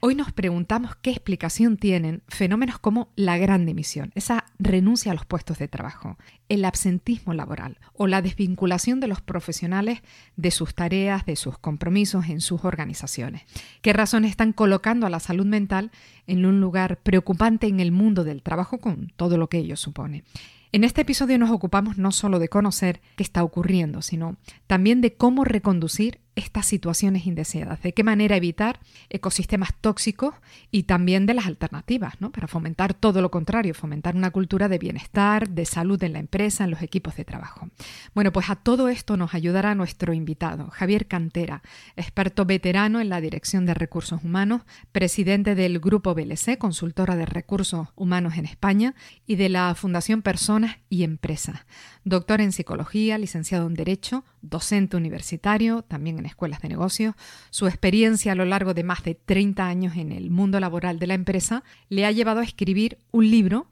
Hoy nos preguntamos qué explicación tienen fenómenos como la gran dimisión, esa renuncia a los puestos de trabajo, el absentismo laboral o la desvinculación de los profesionales de sus tareas, de sus compromisos en sus organizaciones. ¿Qué razones están colocando a la salud mental en un lugar preocupante en el mundo del trabajo con todo lo que ello supone? En este episodio nos ocupamos no solo de conocer qué está ocurriendo, sino también de cómo reconducir estas situaciones indeseadas, de qué manera evitar ecosistemas tóxicos y también de las alternativas, ¿no? para fomentar todo lo contrario, fomentar una cultura de bienestar, de salud en la empresa, en los equipos de trabajo. Bueno, pues a todo esto nos ayudará nuestro invitado, Javier Cantera, experto veterano en la Dirección de Recursos Humanos, presidente del Grupo BLC, consultora de recursos humanos en España, y de la Fundación Personas y Empresas. Doctor en Psicología, licenciado en Derecho, docente universitario, también en escuelas de negocios, su experiencia a lo largo de más de 30 años en el mundo laboral de la empresa le ha llevado a escribir un libro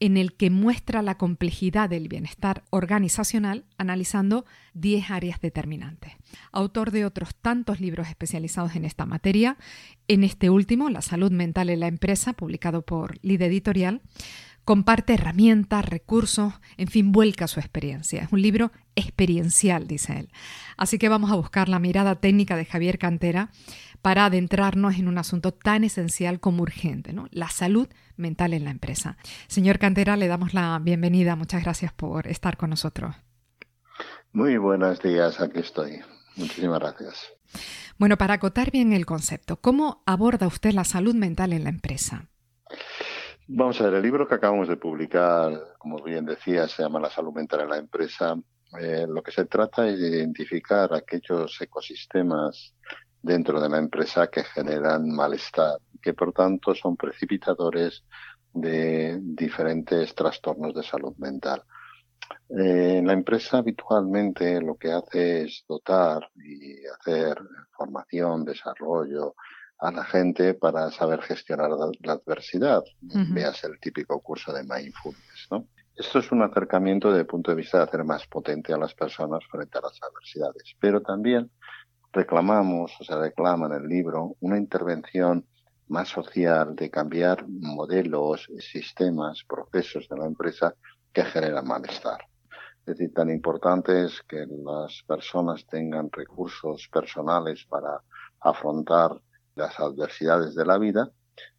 en el que muestra la complejidad del bienestar organizacional analizando 10 áreas determinantes. Autor de otros tantos libros especializados en esta materia, en este último, La salud mental en la empresa, publicado por Lid Editorial, comparte herramientas, recursos, en fin, vuelca su experiencia. Es un libro experiencial, dice él. Así que vamos a buscar la mirada técnica de Javier Cantera para adentrarnos en un asunto tan esencial como urgente, ¿no? la salud mental en la empresa. Señor Cantera, le damos la bienvenida. Muchas gracias por estar con nosotros. Muy buenos días, aquí estoy. Muchísimas gracias. Bueno, para acotar bien el concepto, ¿cómo aborda usted la salud mental en la empresa? Vamos a ver, el libro que acabamos de publicar, como bien decía, se llama La salud mental en la empresa. Eh, lo que se trata es de identificar aquellos ecosistemas dentro de la empresa que generan malestar, que por tanto son precipitadores de diferentes trastornos de salud mental. Eh, la empresa habitualmente lo que hace es dotar y hacer formación, desarrollo, a la gente para saber gestionar la, adversidad. Veas el típico curso de mindfulness, ¿no? Esto es un acercamiento desde el punto de vista de hacer más potente a las personas frente a las adversidades, pero también reclamamos, o se reclama en el libro, una intervención más social de cambiar modelos, sistemas, procesos de la empresa que generan malestar. Es decir, tan importante es que las personas tengan recursos personales para afrontar las adversidades de la vida,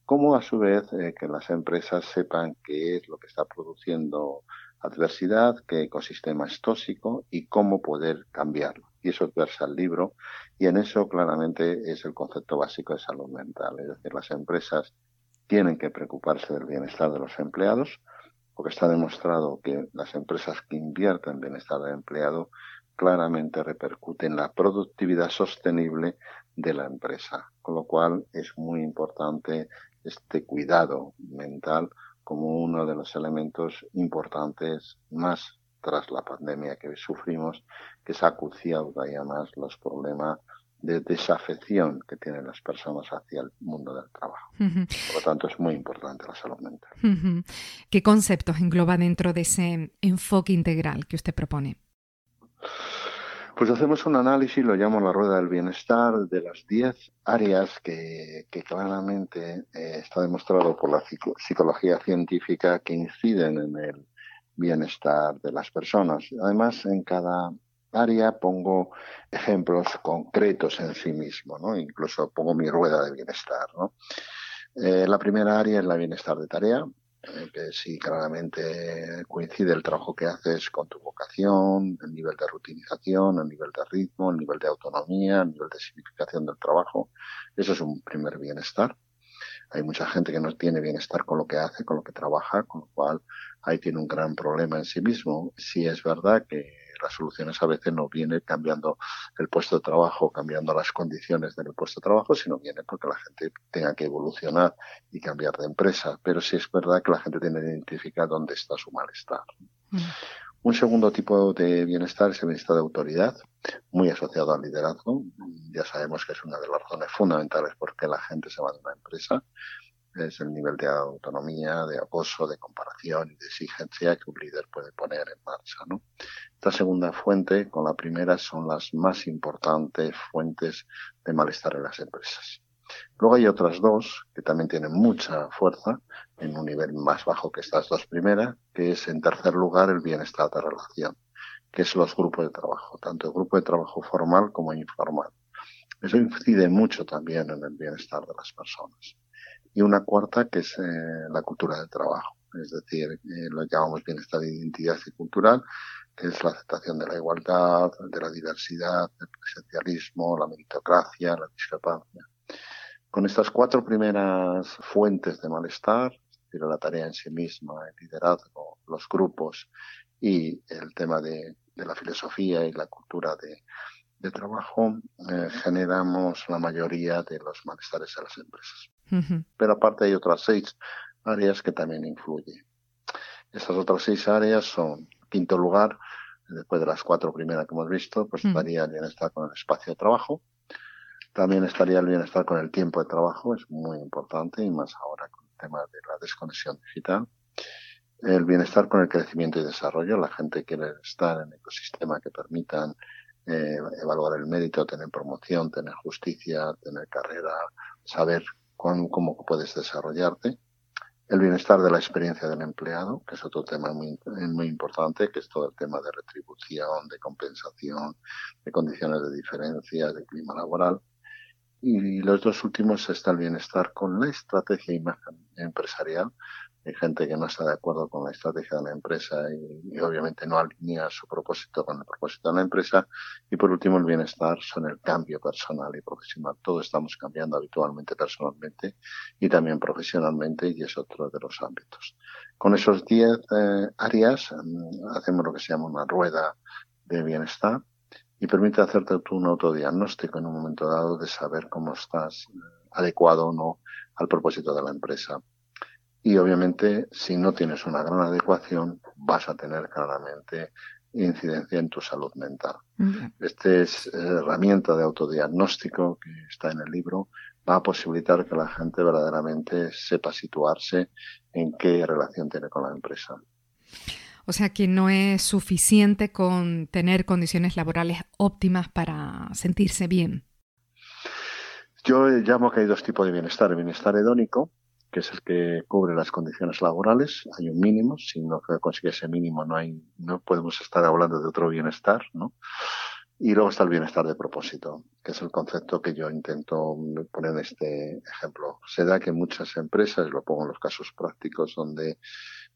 como a su vez eh, que las empresas sepan qué es lo que está produciendo adversidad, qué ecosistema es tóxico y cómo poder cambiarlo. Y eso versa el libro y en eso claramente es el concepto básico de salud mental. Es decir, las empresas tienen que preocuparse del bienestar de los empleados, porque está demostrado que las empresas que invierten en bienestar del empleado claramente repercuten en la productividad sostenible de la empresa. Con lo cual es muy importante este cuidado mental como uno de los elementos importantes más tras la pandemia que sufrimos, que se ha acuciado todavía más los problemas de desafección que tienen las personas hacia el mundo del trabajo. Por lo tanto, es muy importante la salud mental. ¿Qué conceptos engloba dentro de ese enfoque integral que usted propone? Pues hacemos un análisis, lo llamo la rueda del bienestar, de las 10 áreas que, claramente eh, está demostrado por la psicología científica que inciden en el bienestar de las personas. Además, en cada área pongo ejemplos concretos en sí mismo, ¿no? Incluso pongo mi rueda de bienestar. Eh, la primera área es la bienestar de tarea, que sí claramente coincide el trabajo que haces con tu vocación, el nivel de rutinización, el nivel de ritmo, el nivel de autonomía, el nivel de significación del trabajo. Eso es un primer bienestar. Hay mucha gente que no tiene bienestar con lo que hace, con lo que trabaja, con lo cual ahí tiene un gran problema en sí mismo. Sí es verdad que las soluciones a veces no vienen cambiando el puesto de trabajo, cambiando las condiciones del puesto de trabajo, sino viene porque la gente tenga que evolucionar y cambiar de empresa. Pero sí es verdad que la gente tiene que identificar dónde está su malestar. Mm. Un segundo tipo de bienestar es el bienestar de autoridad, muy asociado al liderazgo. Ya sabemos que es una de las razones fundamentales por qué la gente se va de una empresa. Es el nivel de autonomía, de acoso, de comparación y de exigencia que un líder puede poner en marcha. ¿no? Esta segunda fuente con la primera son las más importantes fuentes de malestar en las empresas. Luego hay otras dos que también tienen mucha fuerza en un nivel más bajo que estas dos primeras, que es en tercer lugar el bienestar de relación, que es los grupos de trabajo, tanto el grupo de trabajo formal como informal. Eso incide mucho también en el bienestar de las personas. Y una cuarta que es eh, la cultura del trabajo, es decir, eh, lo llamamos bienestar de identidad y cultural, que es la aceptación de la igualdad, de la diversidad, del presencialismo, la meritocracia, la discrepancia. Con estas cuatro primeras fuentes de malestar, la tarea en sí misma, el liderazgo, los grupos y el tema de, la filosofía y la cultura de, trabajo, eh, generamos la mayoría de los malestares en las empresas. Pero aparte hay otras seis áreas que también influyen. Estas otras seis áreas son, en quinto lugar, después de las cuatro primeras que hemos visto, pues estaría el bienestar con el espacio de trabajo, también estaría el bienestar con el tiempo de trabajo, es muy importante y más ahora con el tema de la desconexión digital. El bienestar con el crecimiento y desarrollo, la gente quiere estar en ecosistema que permitan eh, evaluar el mérito, tener promoción, tener justicia, tener carrera, saber cómo puedes desarrollarte. El bienestar de la experiencia del empleado, que es otro tema muy, muy importante, que es todo el tema de retribución, de compensación, de condiciones de diferencia, de clima laboral y los dos últimos está el bienestar con la estrategia imagen empresarial. Hay gente que no está de acuerdo con la estrategia de la empresa y, obviamente no alinea su propósito con el propósito de la empresa. Y por último, el bienestar son el cambio personal y profesional. Todos estamos cambiando habitualmente personalmente y también profesionalmente y es otro de los ámbitos. Con esos 10 eh, áreas mm, hacemos lo que se llama una rueda de bienestar y permite hacerte un autodiagnóstico en un momento dado de saber cómo estás adecuado o no al propósito de la empresa. Y obviamente, si no tienes una gran adecuación, vas a tener claramente incidencia en tu salud mental. Esta es, eh, herramienta de autodiagnóstico que está en el libro, va a posibilitar que la gente verdaderamente sepa situarse en qué relación tiene con la empresa. O sea que no es suficiente con tener condiciones laborales óptimas para sentirse bien. Yo llamo que hay dos tipos de bienestar. El bienestar hedónico, que es el que cubre las condiciones laborales. Hay un mínimo. Si no consigue ese mínimo, no hay, no podemos estar hablando de otro bienestar, ¿no? Y luego está el bienestar de propósito, que es el concepto que yo intento poner en este ejemplo. Se da que muchas empresas, lo pongo en los casos prácticos, donde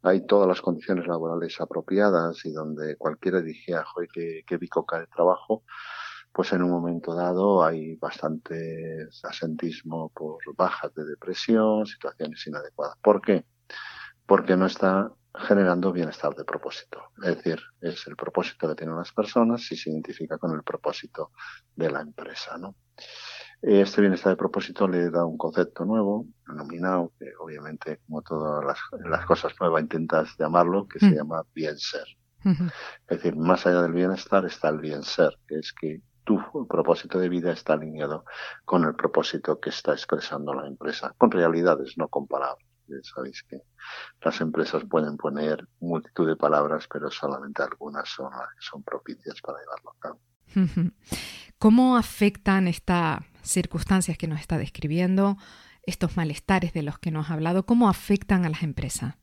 hay todas las condiciones laborales apropiadas y donde cualquiera dijera, joder, que, que bicoca de trabajo, pues en un momento dado hay bastante asentismo por bajas de depresión, situaciones inadecuadas. ¿Por qué? Porque no está generando bienestar de propósito. Es decir, es el propósito que tienen las personas y se identifica con el propósito de la empresa, ¿no? Este bienestar de propósito le da un concepto nuevo, denominado, que obviamente, como todas las, cosas nuevas intentas llamarlo, que se mm. llama bien ser. Es decir, más allá del bienestar está el bien ser, que es que tu propósito de vida está alineado con el propósito que está expresando la empresa, con realidades no comparables. Sabéis que las empresas pueden poner multitud de palabras, pero solamente algunas son, son propicias para llevarlo a cabo. ¿Cómo afectan esta circunstancias que nos está describiendo, estos malestares de los que nos ha hablado, ¿cómo afectan a las empresas?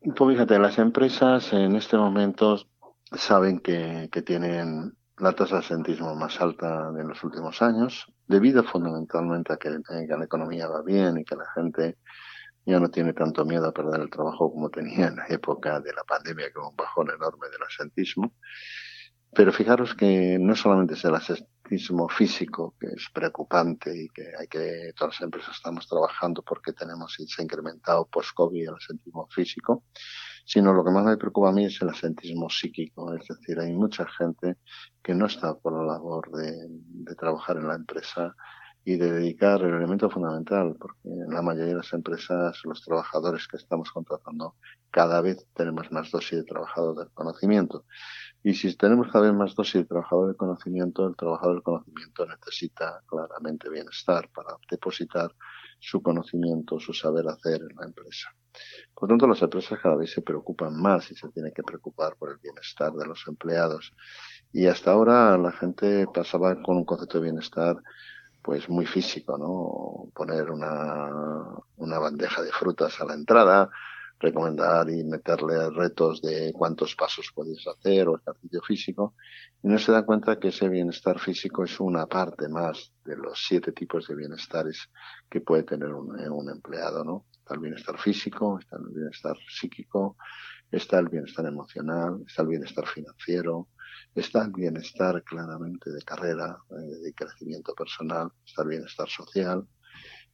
Pues fíjate, las empresas en este momento saben que, tienen la tasa de asentismo más alta de los últimos años, debido fundamentalmente a que, la economía va bien y que la gente ya no tiene tanto miedo a perder el trabajo como tenía en la época de la pandemia, con un bajón enorme del asentismo. Pero fijaros que no solamente es el asentismo físico, que es preocupante y que hay que, todas las empresas estamos trabajando porque tenemos, se ha incrementado post-COVID el asentismo físico, sino lo que más me preocupa a mí es el asentismo psíquico, es decir, hay mucha gente que no está por la labor de, de trabajar en la empresa y de dedicar el elemento fundamental, porque en la mayoría de las empresas los trabajadores que estamos contratando cada vez tenemos más dosis de trabajador del conocimiento. Y si tenemos cada vez más dosis de trabajador del conocimiento, el trabajador del conocimiento necesita claramente bienestar para depositar su conocimiento, su saber hacer en la empresa. Por tanto, las empresas cada vez se preocupan más y se tienen que preocupar por el bienestar de los empleados. Y hasta ahora la gente pasaba con un concepto de bienestar pues muy físico, ¿no? Poner una, una bandeja de frutas a la entrada, recomendar y meterle retos de cuántos pasos puedes hacer o ejercicio físico, y no se da cuenta que ese bienestar físico es una parte más de los siete tipos de bienestares que puede tener un, un empleado, ¿no? Está el bienestar físico, está el bienestar psíquico, está el bienestar emocional, está el bienestar financiero, está el bienestar claramente de carrera, eh, de crecimiento personal, está el bienestar social.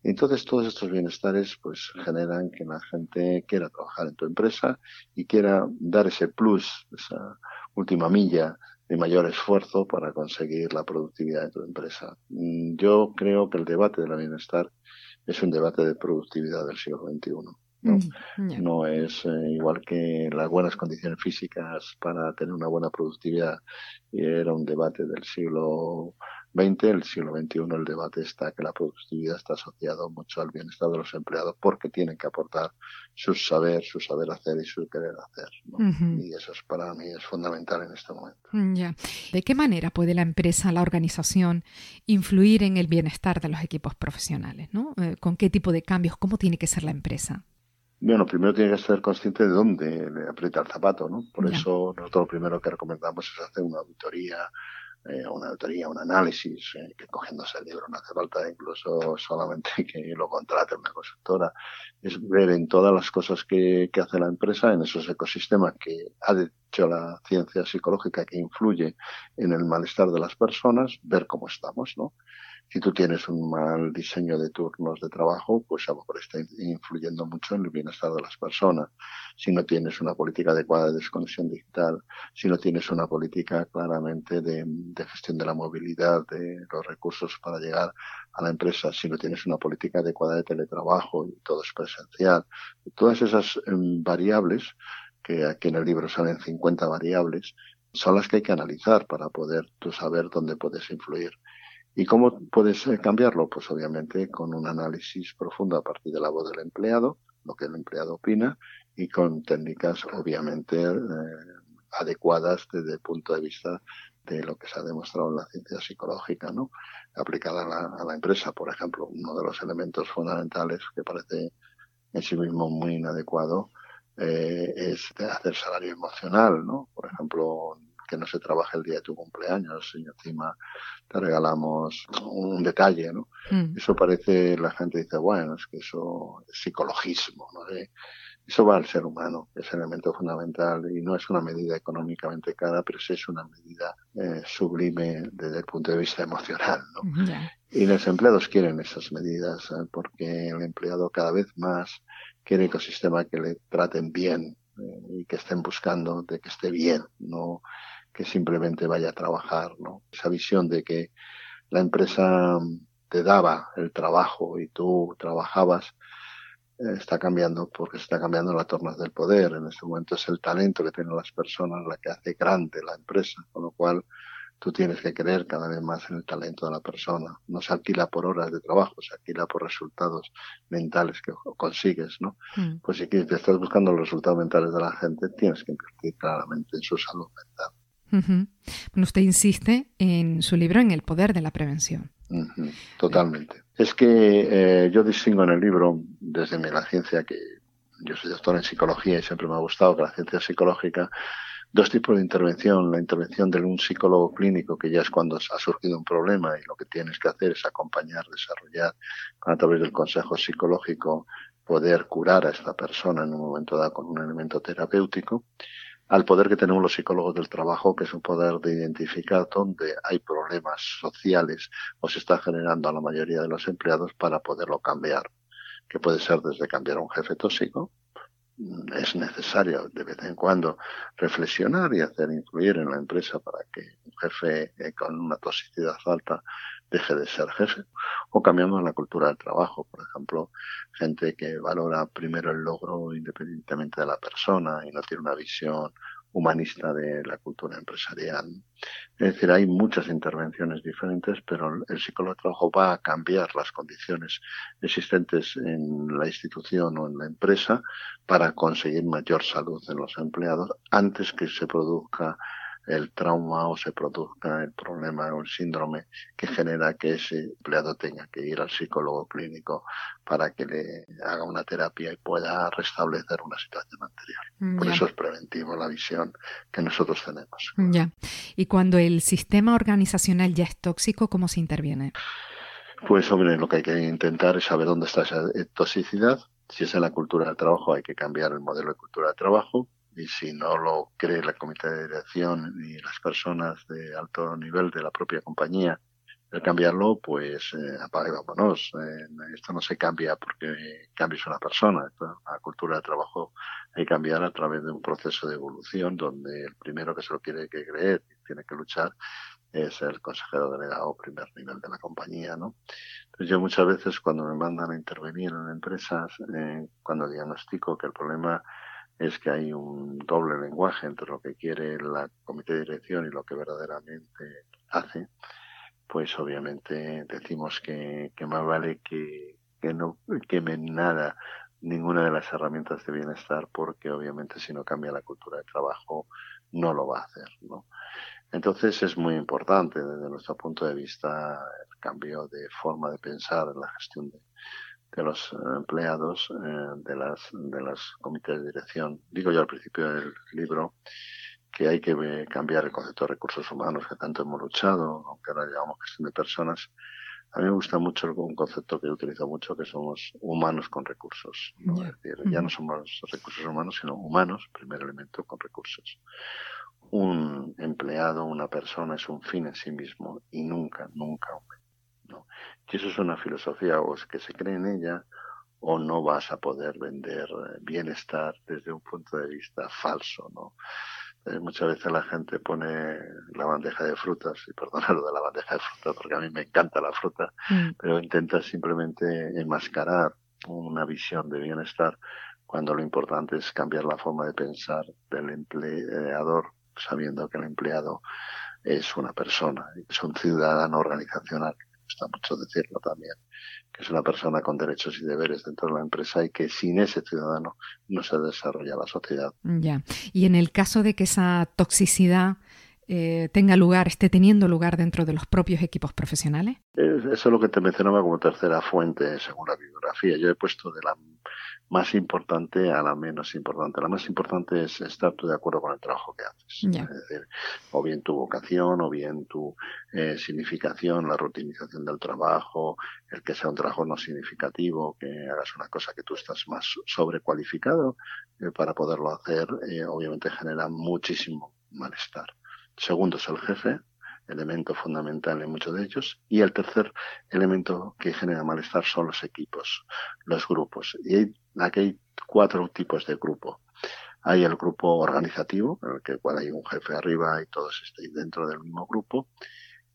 Entonces todos estos bienestares pues generan que la gente quiera trabajar en tu empresa y quiera dar ese plus, esa última milla de mayor esfuerzo para conseguir la productividad de tu empresa. Mm, yo creo que el debate del bienestar es un debate de productividad del siglo XXI. No, mm, no es eh, igual que las buenas condiciones físicas para tener una buena productividad. Y era un debate del siglo XX, el siglo XXI el debate está que la productividad está asociado mucho al bienestar de los empleados porque tienen que aportar su saber, su saber hacer y su querer hacer. Y eso es para mí es fundamental en este momento. Mm, ya. ¿De qué manera puede la empresa, la organización, influir en el bienestar de los equipos profesionales? ¿no? Eh, ¿Con qué tipo de cambios? ¿Cómo tiene que ser la empresa? Bueno, primero tiene que ser consciente de dónde le aprieta el zapato, ¿no? Por eso nosotros lo primero que recomendamos es hacer una auditoría, eh, una auditoría, un análisis, eh, que cogiéndose el libro no hace falta incluso solamente que lo contrate una consultora, es ver en todas las cosas que, que hace la empresa, en esos ecosistemas que ha hecho la ciencia psicológica que influye en el malestar de las personas, ver cómo estamos, ¿no? Si tú tienes un mal diseño de turnos de trabajo, pues a lo mejor está influyendo mucho en el bienestar de las personas. Si no tienes una política adecuada de desconexión digital, si no tienes una política claramente de, gestión de la movilidad, de los recursos para llegar a la empresa, si no tienes una política adecuada de teletrabajo y todo es presencial, todas esas em, variables, que aquí en el libro salen 50 variables, son las que hay que analizar para poder tú saber dónde puedes influir. ¿Y cómo puedes eh, cambiarlo? Pues obviamente con un análisis profundo a partir de la voz del empleado, lo que el empleado opina, y con técnicas obviamente eh, adecuadas desde el punto de vista de lo que se ha demostrado en la ciencia psicológica, ¿no? Aplicada a la, empresa, por ejemplo, uno de los elementos fundamentales que parece en sí mismo muy inadecuado eh, es hacer salario emocional, ¿no? Por ejemplo, que no se trabaje el día de tu cumpleaños y encima te regalamos un detalle, ¿no? Mm. Eso parece, la gente dice, bueno, es que eso es psicologismo, ¿no? Eso va al ser humano, es el elemento fundamental y no es una medida económicamente cara, pero sí es una medida eh, sublime desde el punto de vista emocional, ¿no? Y los empleados quieren esas medidas ¿eh? porque el empleado cada vez más quiere ecosistema que le traten bien eh, y que estén buscando de que esté bien, no que simplemente vaya a trabajar, ¿no? Esa visión de que la empresa te daba el trabajo y tú trabajabas eh, está cambiando porque está cambiando las tornas del poder. En este momento es el talento que tienen las personas la que hace grande la empresa, con lo cual tú tienes que creer cada vez más en el talento de la persona. No se alquila por horas de trabajo, se alquila por resultados mentales que consigues, ¿no? Mm. Pues si te estás buscando los resultados mentales de la gente, tienes que invertir claramente en su salud mental. Bueno, usted insiste en su libro en el poder de la prevención. Totalmente. Es que eh, yo distingo en el libro, desde mi la ciencia, que yo soy doctor en psicología y siempre me ha gustado que la ciencia psicológica, dos tipos de intervención. La intervención de un psicólogo clínico, que ya es cuando ha surgido un problema y lo que tienes que hacer es acompañar, desarrollar, a través del consejo psicológico, poder curar a esta persona en un momento dado con un elemento terapéutico al poder que tenemos los psicólogos del trabajo, que es un poder de identificar dónde hay problemas sociales o se está generando a la mayoría de los empleados para poderlo cambiar, que puede ser desde cambiar a un jefe tóxico, es necesario de vez en cuando reflexionar y hacer influir en la empresa para que un jefe eh, con una toxicidad alta deje de ser jefe. O cambiamos la cultura del trabajo, por ejemplo, gente que valora primero el logro independientemente de la persona y no tiene una visión humanista de la cultura empresarial. Es decir, hay muchas intervenciones diferentes, pero el psicólogo de trabajo va a cambiar las condiciones existentes en la institución o en la empresa para conseguir mayor salud en los empleados antes que se produzca el trauma o se produzca el problema o el síndrome que genera que ese empleado tenga que ir al psicólogo clínico para que le haga una terapia y pueda restablecer una situación anterior. Mm, Por eso es preventivo la visión que nosotros tenemos. Ya. Y cuando el sistema organizacional ya es tóxico, ¿cómo se interviene? Pues hombre, lo que hay que intentar es saber dónde está esa toxicidad. Si es en la cultura del trabajo, hay que cambiar el modelo de cultura de trabajo y si no lo cree la comité de dirección y las personas de alto nivel de la propia compañía, el cambiarlo, pues eh, vámonos. Eh, esto no se cambia porque cambies una persona. la cultura de trabajo hay que cambiar a través de un proceso de evolución donde el primero que se lo quiere que creer y tiene que luchar es el consejero delegado primer nivel de la compañía, ¿no? Entonces yo muchas veces cuando me mandan a intervenir en empresas, eh, cuando diagnostico que el problema es que hay un doble lenguaje entre lo que quiere la comité de dirección y lo que verdaderamente hace, pues obviamente decimos que, que más vale que, que no quemen nada, ninguna de las herramientas de bienestar, porque obviamente si no cambia la cultura de trabajo no lo va a hacer, ¿no? Entonces es muy importante desde nuestro punto de vista el cambio de forma de pensar en la gestión de, de los empleados eh, de las de las comités de dirección. Digo yo al principio del libro que hay que eh, cambiar el concepto de recursos humanos que tanto hemos luchado, aunque ahora llamamos gestión de personas. A mí me gusta mucho un concepto que utilizo mucho, que somos humanos con recursos. Es decir, ya no somos recursos humanos, sino humanos, primer elemento, con recursos. Un empleado, una persona es un fin en sí mismo y nunca, nunca un si eso es una filosofía o es que se cree en ella o no vas a poder vender eh, bienestar desde un punto de vista falso, ¿no? Eh, muchas veces la gente pone la bandeja de frutas, y perdonarlo de la bandeja de frutas porque a mí me encanta la fruta, mm. pero intenta simplemente enmascarar una visión de bienestar cuando lo importante es cambiar la forma de pensar del empleador, sabiendo que el empleado es una persona, es un ciudadano organizacional gusta mucho decirlo también, que es una persona con derechos y deberes dentro de la empresa y que sin ese ciudadano no se desarrolla la sociedad. Ya. Y en el caso de que esa toxicidad eh, tenga lugar, esté teniendo lugar dentro de los propios equipos profesionales? Eso es lo que te mencionaba como tercera fuente según la bibliografía. Yo he puesto de la más importante a la menos importante. La más importante es estar tú de acuerdo con el trabajo que haces. Es decir, o bien tu vocación, o bien tu eh, significación, la rutinización del trabajo, el que sea un trabajo no significativo, que hagas una cosa que tú estás más sobrecualificado eh, para poderlo hacer, eh, obviamente genera muchísimo malestar. Segundo es el jefe, elemento fundamental en muchos de ellos. Y el tercer elemento que genera malestar son los equipos, los grupos. Y aquí hay cuatro tipos de grupo. Hay el grupo organizativo, en el que cual hay un jefe arriba y todos estáis dentro del mismo grupo.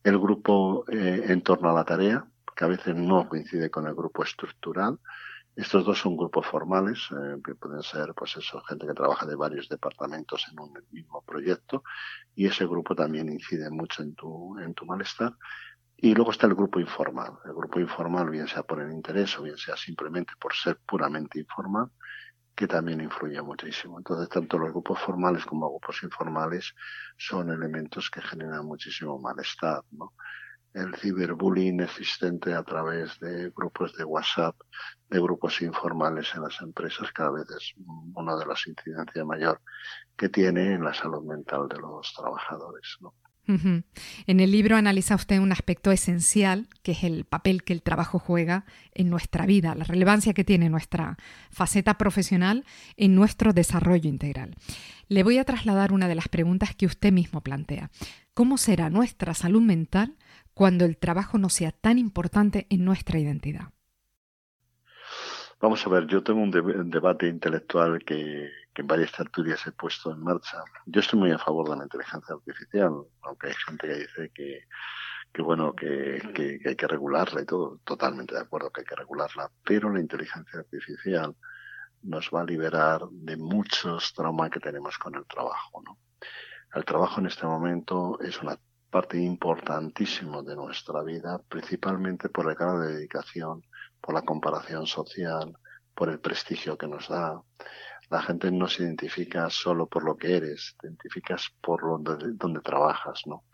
El grupo eh, en torno a la tarea, que a veces no coincide con el grupo estructural. Estos dos son grupos formales, eh, que pueden ser, pues eso, gente que trabaja de varios departamentos en un mismo proyecto, y ese grupo también incide mucho en tu, en tu malestar. Y luego está el grupo informal. El grupo informal, bien sea por el interés o bien sea simplemente por ser puramente informal, que también influye muchísimo. Entonces, tanto los grupos formales como los grupos informales son elementos que generan muchísimo malestar, ¿no? El ciberbullying existente a través de grupos de WhatsApp, de grupos informales en las empresas, cada vez es una de las incidencias mayor que tiene en la salud mental de los trabajadores. En el libro analiza usted un aspecto esencial, que es el papel que el trabajo juega en nuestra vida, la relevancia que tiene nuestra faceta profesional en nuestro desarrollo integral. Le voy a trasladar una de las preguntas que usted mismo plantea. ¿Cómo será nuestra salud mental cuando el trabajo no sea tan importante en nuestra identidad? Vamos a ver, yo tengo un, debate intelectual que, en varias tertulias he puesto en marcha. Yo estoy muy a favor de la inteligencia artificial, aunque hay gente que dice que, bueno, que, hay que regularla y todo. Totalmente de acuerdo que hay que regularla. Pero la inteligencia artificial nos va a liberar de muchos traumas que tenemos con el trabajo, ¿no? El trabajo en este momento es una parte importantísima de nuestra vida, principalmente por el grado de dedicación, por la comparación social, por el prestigio que nos da. La gente no se identifica solo por lo que eres, te identificas por donde, donde trabajas, ¿no?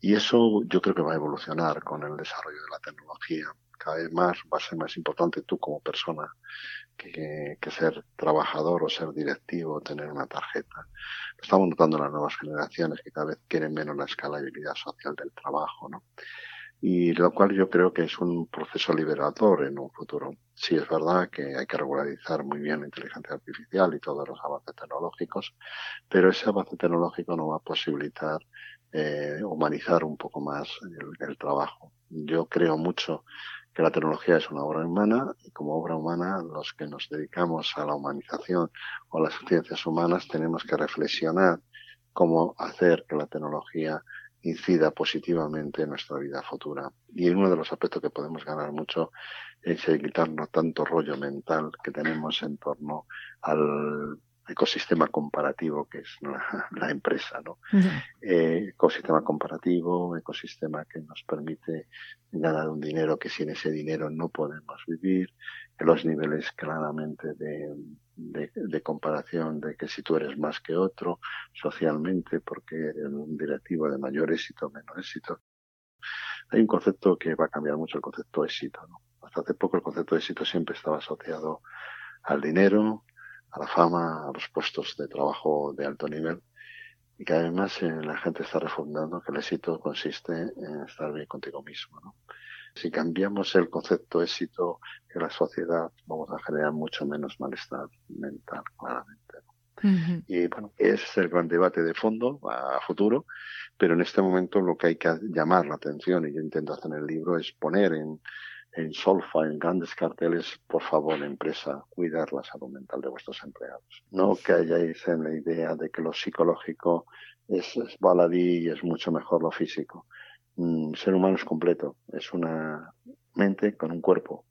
Y eso yo creo que va a evolucionar con el desarrollo de la tecnología. Cada vez más va a ser más importante tú como persona que, ser trabajador o ser directivo, tener una tarjeta. estamos notando las nuevas generaciones que cada vez quieren menos la escalabilidad social del trabajo, ¿no? y lo cual yo creo que es un proceso liberador en un futuro. Sí es verdad que hay que regularizar muy bien la inteligencia artificial y todos los avances tecnológicos, pero ese avance tecnológico no va a posibilitar eh, humanizar un poco más el, trabajo. Yo creo mucho que la tecnología es una obra humana y como obra humana los que nos dedicamos a la humanización o a las ciencias humanas tenemos que reflexionar cómo hacer que la tecnología incida positivamente en nuestra vida futura. Y uno de los aspectos que podemos ganar mucho es quitarnos tanto rollo mental que tenemos en torno al ecosistema comparativo que es la, empresa, ¿no? Eh, ecosistema comparativo, ecosistema que nos permite ganar un dinero que sin ese dinero no podemos vivir, los niveles claramente de, de, comparación de que si tú eres más que otro socialmente porque eres un directivo de mayor éxito o menor éxito. Hay un concepto que va a cambiar mucho el concepto de éxito. ¿no? Hasta hace poco el concepto de éxito siempre estaba asociado al dinero, a la fama, a los puestos de trabajo de alto nivel. Y que además eh, la gente está refundando que el éxito consiste en estar bien contigo mismo. ¿no? Si cambiamos el concepto éxito en la sociedad, vamos a generar mucho menos malestar mental, claramente. Y bueno, ese es el gran debate de fondo a futuro, pero en este momento lo que hay que llamar la atención, y yo intento hacer en el libro, es poner en, en solfa, en grandes carteles, por favor, empresa, cuidar la salud mental de vuestros empleados. No que hayáis en la idea de que lo psicológico es, es baladí y es mucho mejor lo físico. Un ser humano es completo, es una mente con un cuerpo,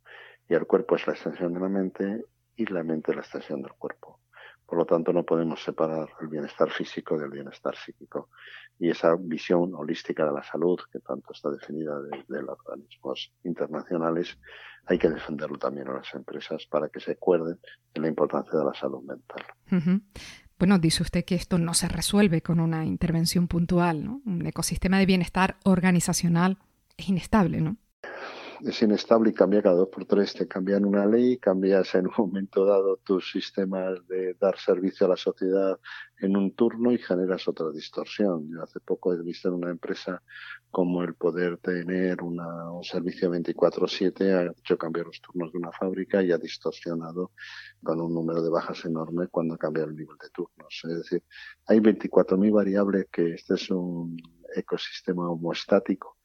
y el cuerpo es la extensión de la mente y la mente es la extensión del cuerpo. Por lo tanto, no podemos separar el bienestar físico del bienestar psíquico. Y esa visión holística de la salud, que tanto está definida desde los organismos internacionales, hay que defenderlo también en las empresas para que se acuerden de la importancia de la salud mental. Bueno, dice usted que esto no se resuelve con una intervención puntual, ¿no? Un ecosistema de bienestar organizacional es inestable, ¿no? Es inestable y cambia cada dos por tres. Te cambian una ley, cambias en un momento dado tus sistemas de dar servicio a la sociedad en un turno y generas otra distorsión. Yo hace poco he visto en una empresa como el poder tener una, un servicio 24/7 ha hecho cambiar los turnos de una fábrica y ha distorsionado con un número de bajas enorme cuando ha cambiado el nivel de turnos. Es decir, hay 24.000 variables que este es un ecosistema homostático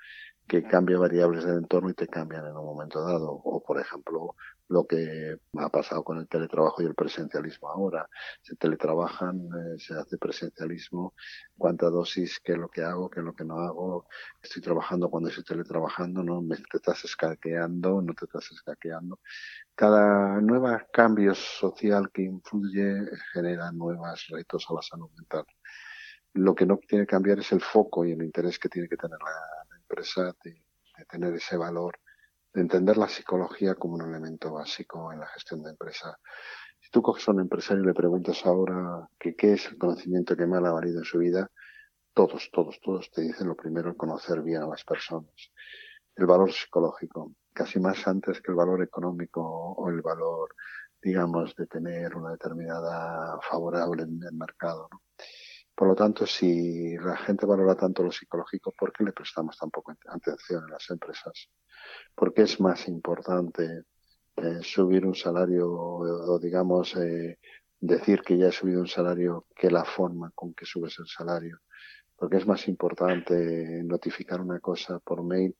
que cambia variables del entorno y te cambian en un momento dado. O, por ejemplo, lo que ha pasado con el teletrabajo y el presencialismo ahora. Se teletrabajan, eh, se hace presencialismo, cuánta dosis, qué es lo que hago, qué es lo que no hago. Estoy trabajando cuando estoy teletrabajando, no me te estás escaqueando, no te estás escaqueando. Cada nuevo cambio social que influye genera nuevos retos a la salud mental. Lo que no tiene que cambiar es el foco y el interés que tiene que tener la, empresa de, tener ese valor, de entender la psicología como un elemento básico en la gestión de empresa. Si tú coges a un empresario y le preguntas ahora qué es el conocimiento que más ha valido en su vida, todos, todos, todos te dicen lo primero, conocer bien a las personas. El valor psicológico, casi más antes que el valor económico o el valor, digamos, de tener una determinada favorable en el mercado. Por lo tanto, si la gente valora tanto lo psicológico, ¿por qué le prestamos tan poca atención en las empresas? ¿Por qué es más importante eh, subir un salario o, digamos, eh, decir que ya he subido un salario que la forma con que subes el salario? Porque es más importante notificar una cosa por mail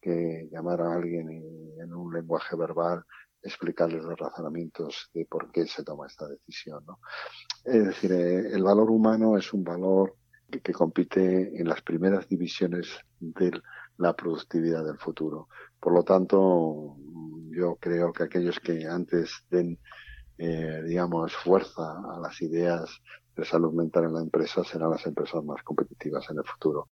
que llamar a alguien en un lenguaje verbal explicarles los razonamientos de por qué se toma esta decisión. ¿no? Es decir, eh, el valor humano es un valor que, compite en las primeras divisiones de la productividad del futuro. Por lo tanto, yo creo que aquellos que antes den, eh, digamos, fuerza a las ideas de salud mental en la empresa serán las empresas más competitivas en el futuro.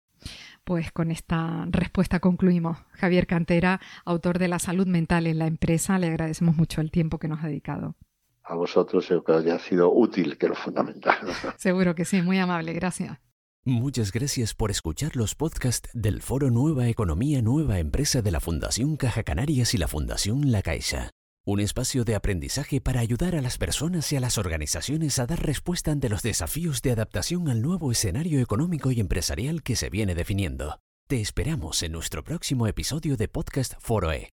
Pues con esta respuesta concluimos. Javier Cantera, autor de La salud mental en la empresa, le agradecemos mucho el tiempo que nos ha dedicado. A vosotros espero que haya sido útil, que es lo fundamental. Seguro que sí, muy amable, gracias. Muchas gracias por escuchar los podcasts del Foro Nueva Economía Nueva Empresa de la Fundación Caja Canarias y la Fundación La Caixa. Un espacio de aprendizaje para ayudar a las personas y a las organizaciones a dar respuesta ante los desafíos de adaptación al nuevo escenario económico y empresarial que se viene definiendo. Te esperamos en nuestro próximo episodio de Podcast Foroe.